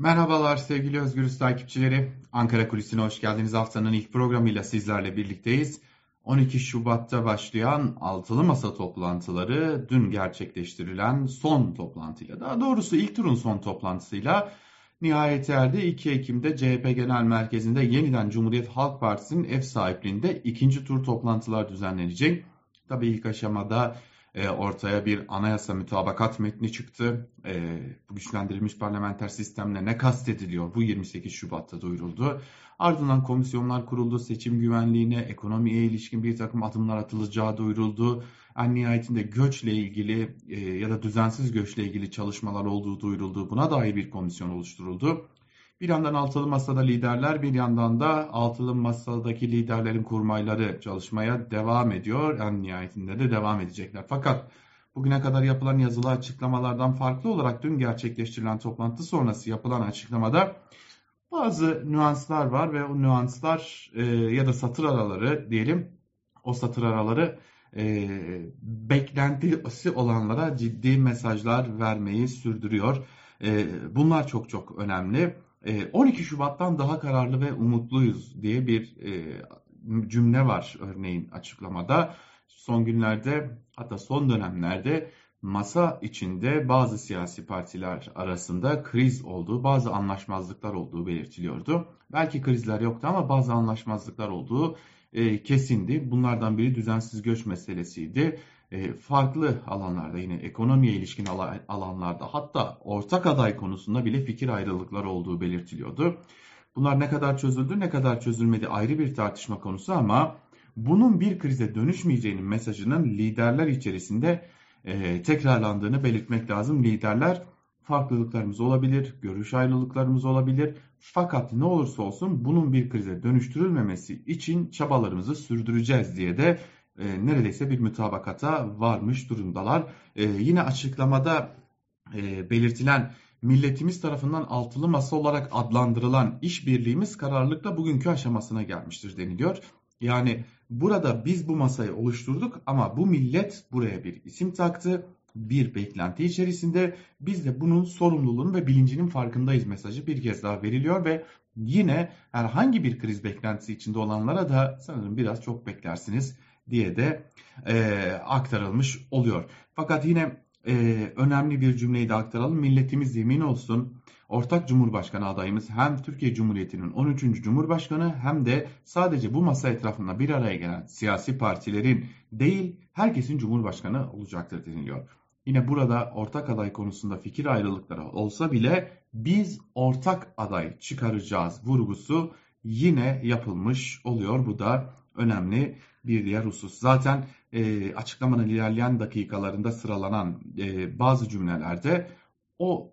Merhabalar sevgili Özgürüz takipçileri. Ankara Kulisi'ne hoş geldiniz. Haftanın ilk programıyla sizlerle birlikteyiz. 12 Şubat'ta başlayan altılı masa toplantıları dün gerçekleştirilen son toplantıyla, daha doğrusu ilk turun son toplantısıyla nihayet erdi. 2 Ekim'de CHP Genel Merkezi'nde yeniden Cumhuriyet Halk Partisi'nin ev sahipliğinde ikinci tur toplantılar düzenlenecek. Tabii ilk aşamada e, ortaya bir anayasa mütabakat metni çıktı. E, bu güçlendirilmiş parlamenter sistemle ne kastediliyor? Bu 28 Şubat'ta duyuruldu. Ardından komisyonlar kuruldu. Seçim güvenliğine, ekonomiye ilişkin bir takım adımlar atılacağı duyuruldu. En nihayetinde göçle ilgili e, ya da düzensiz göçle ilgili çalışmalar olduğu duyuruldu. Buna dair bir komisyon oluşturuldu. Bir yandan altılı masada liderler, bir yandan da altılı masadaki liderlerin kurmayları çalışmaya devam ediyor. En nihayetinde de devam edecekler. Fakat bugüne kadar yapılan yazılı açıklamalardan farklı olarak dün gerçekleştirilen toplantı sonrası yapılan açıklamada bazı nüanslar var ve o nüanslar e, ya da satır araları diyelim o satır araları e, beklentisi olanlara ciddi mesajlar vermeyi sürdürüyor. E, bunlar çok çok önemli. 12 ee, Şubat'tan daha kararlı ve umutluyuz diye bir e, cümle var örneğin açıklamada. Son günlerde hatta son dönemlerde masa içinde bazı siyasi partiler arasında kriz olduğu, bazı anlaşmazlıklar olduğu belirtiliyordu. Belki krizler yoktu ama bazı anlaşmazlıklar olduğu e, kesindi. Bunlardan biri düzensiz göç meselesiydi. E, farklı alanlarda yine ekonomiye ilişkin alanlarda hatta ortak aday konusunda bile fikir ayrılıkları olduğu belirtiliyordu. Bunlar ne kadar çözüldü ne kadar çözülmedi ayrı bir tartışma konusu ama bunun bir krize dönüşmeyeceğinin mesajının liderler içerisinde e, tekrarlandığını belirtmek lazım. Liderler farklılıklarımız olabilir, görüş ayrılıklarımız olabilir. Fakat ne olursa olsun bunun bir krize dönüştürülmemesi için çabalarımızı sürdüreceğiz diye de e, neredeyse bir mütabakata varmış durumdalar. E, yine açıklamada e, belirtilen milletimiz tarafından altılı masa olarak adlandırılan işbirliğimiz kararlılıkla bugünkü aşamasına gelmiştir deniliyor. Yani burada biz bu masayı oluşturduk ama bu millet buraya bir isim taktı. Bir beklenti içerisinde biz de bunun sorumluluğunun ve bilincinin farkındayız mesajı bir kez daha veriliyor ve yine herhangi bir kriz beklentisi içinde olanlara da sanırım biraz çok beklersiniz diye de e, aktarılmış oluyor. Fakat yine e, önemli bir cümleyi de aktaralım. Milletimiz yemin olsun ortak Cumhurbaşkanı adayımız hem Türkiye Cumhuriyeti'nin 13. Cumhurbaşkanı hem de sadece bu masa etrafında bir araya gelen siyasi partilerin değil herkesin Cumhurbaşkanı olacaktır deniliyor. Yine burada ortak aday konusunda fikir ayrılıkları olsa bile biz ortak aday çıkaracağız vurgusu yine yapılmış oluyor. Bu da önemli bir diğer husus. Zaten e, açıklamanın ilerleyen dakikalarında sıralanan e, bazı cümlelerde o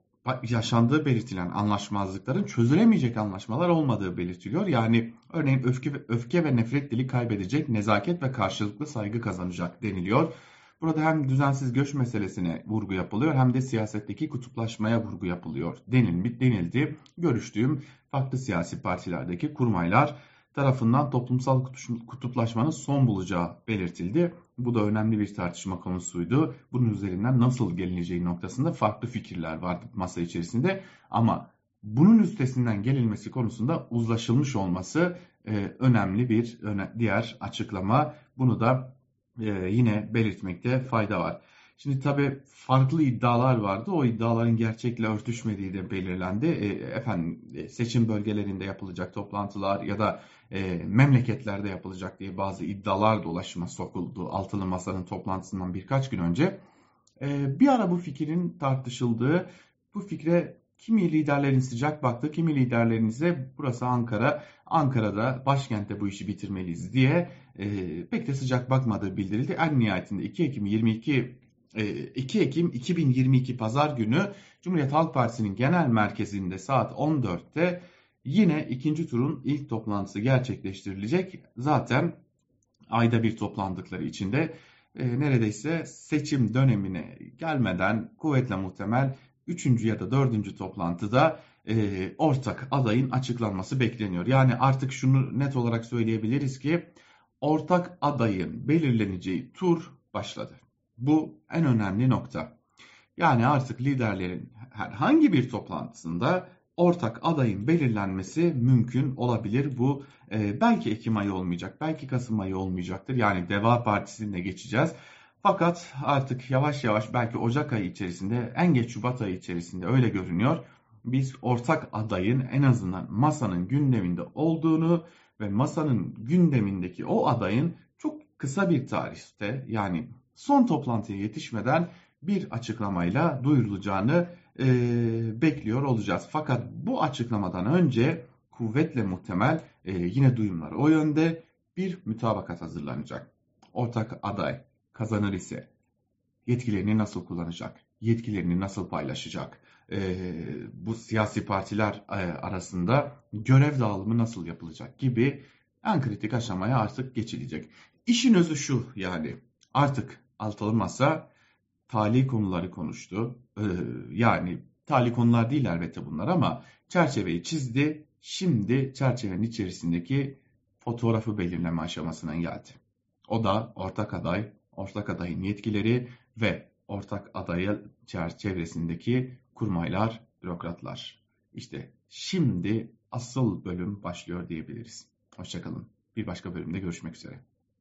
yaşandığı belirtilen anlaşmazlıkların çözülemeyecek anlaşmalar olmadığı belirtiliyor. Yani örneğin öfke, öfke ve nefret dili kaybedecek, nezaket ve karşılıklı saygı kazanacak deniliyor. Burada hem düzensiz göç meselesine vurgu yapılıyor hem de siyasetteki kutuplaşmaya vurgu yapılıyor denildi. Görüştüğüm farklı siyasi partilerdeki kurmaylar tarafından toplumsal kutuplaşmanın son bulacağı belirtildi. Bu da önemli bir tartışma konusuydu. Bunun üzerinden nasıl gelineceği noktasında farklı fikirler vardı masa içerisinde. Ama bunun üstesinden gelinmesi konusunda uzlaşılmış olması e, önemli bir öne, diğer açıklama. Bunu da e, yine belirtmekte fayda var. Şimdi tabii farklı iddialar vardı. O iddiaların gerçekle örtüşmediği de belirlendi. E, efendim e, seçim bölgelerinde yapılacak toplantılar ya da e, memleketlerde yapılacak diye bazı iddialar dolaşıma sokuldu. Altılı Masa'nın toplantısından birkaç gün önce. E, bir ara bu fikrin tartışıldığı, bu fikre kimi liderlerin sıcak baktı, kimi liderlerin ise burası Ankara, Ankara'da başkentte bu işi bitirmeliyiz diye e, pek de sıcak bakmadığı bildirildi. En nihayetinde 2 Ekim 22 2 Ekim 2022 Pazar günü Cumhuriyet Halk Partisi'nin genel merkezinde saat 14'te yine ikinci turun ilk toplantısı gerçekleştirilecek. Zaten ayda bir toplandıkları içinde e, neredeyse seçim dönemine gelmeden kuvvetle muhtemel 3. ya da 4. toplantıda e, ortak adayın açıklanması bekleniyor. Yani artık şunu net olarak söyleyebiliriz ki ortak adayın belirleneceği tur başladı. Bu en önemli nokta. Yani artık liderlerin herhangi bir toplantısında ortak adayın belirlenmesi mümkün olabilir. Bu e, belki Ekim ayı olmayacak, belki Kasım ayı olmayacaktır. Yani Deva Partisi'ne geçeceğiz. Fakat artık yavaş yavaş belki Ocak ayı içerisinde, en geç Şubat ayı içerisinde öyle görünüyor. Biz ortak adayın en azından masanın gündeminde olduğunu ve masanın gündemindeki o adayın çok kısa bir tarihte yani son toplantıya yetişmeden bir açıklamayla duyurulacağını e, bekliyor olacağız. Fakat bu açıklamadan önce kuvvetle muhtemel e, yine duyumlar o yönde bir mütabakat hazırlanacak. Ortak aday kazanır ise yetkilerini nasıl kullanacak? Yetkilerini nasıl paylaşacak? E, bu siyasi partiler e, arasında görev dağılımı nasıl yapılacak gibi en kritik aşamaya artık geçilecek. İşin özü şu yani artık altılı masa tali konuları konuştu. Ee, yani tali konular değil elbette bunlar ama çerçeveyi çizdi. Şimdi çerçevenin içerisindeki fotoğrafı belirleme aşamasına geldi. O da ortak aday, ortak adayın yetkileri ve ortak adayı çevresindeki kurmaylar, bürokratlar. İşte şimdi asıl bölüm başlıyor diyebiliriz. Hoşçakalın. Bir başka bölümde görüşmek üzere.